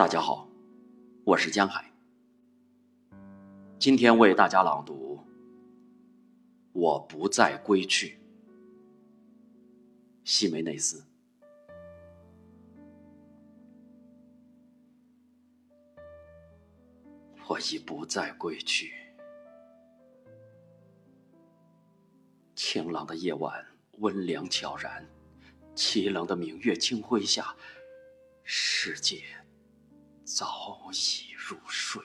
大家好，我是江海。今天为大家朗读《我不再归去》，西梅内斯。我已不再归去。晴朗的夜晚，温凉悄然；凄冷的明月清辉下，世界早已入睡。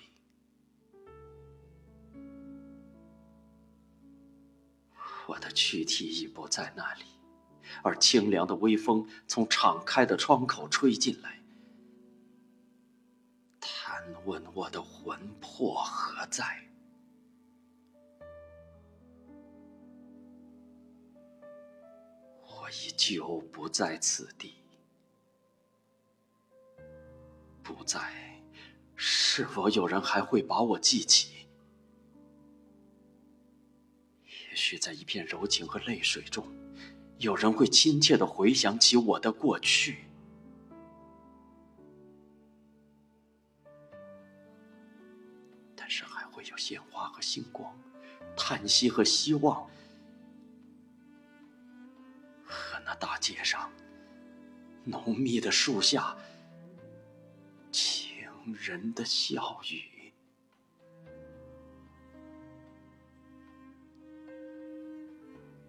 我的躯体已不在那里，而清凉的微风从敞开的窗口吹进来。探问我的魂魄何在？我已久不在此地，不在，是否有人还会把我记起？也许在一片柔情和泪水中，有人会亲切的回想起我的过去。但是还会有鲜花和星光，叹息和希望，和那大街上浓密的树下人的笑语，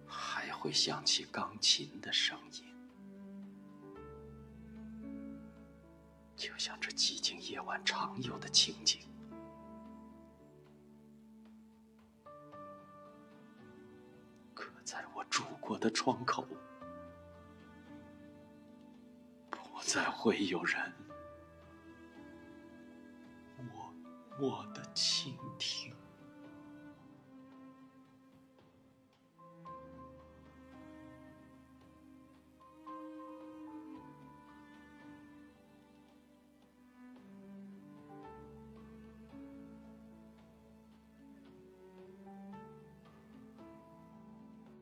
还会响起钢琴的声音，就像这寂静夜晚常有的情景。可在我住过的窗口，不再会有人我的倾听。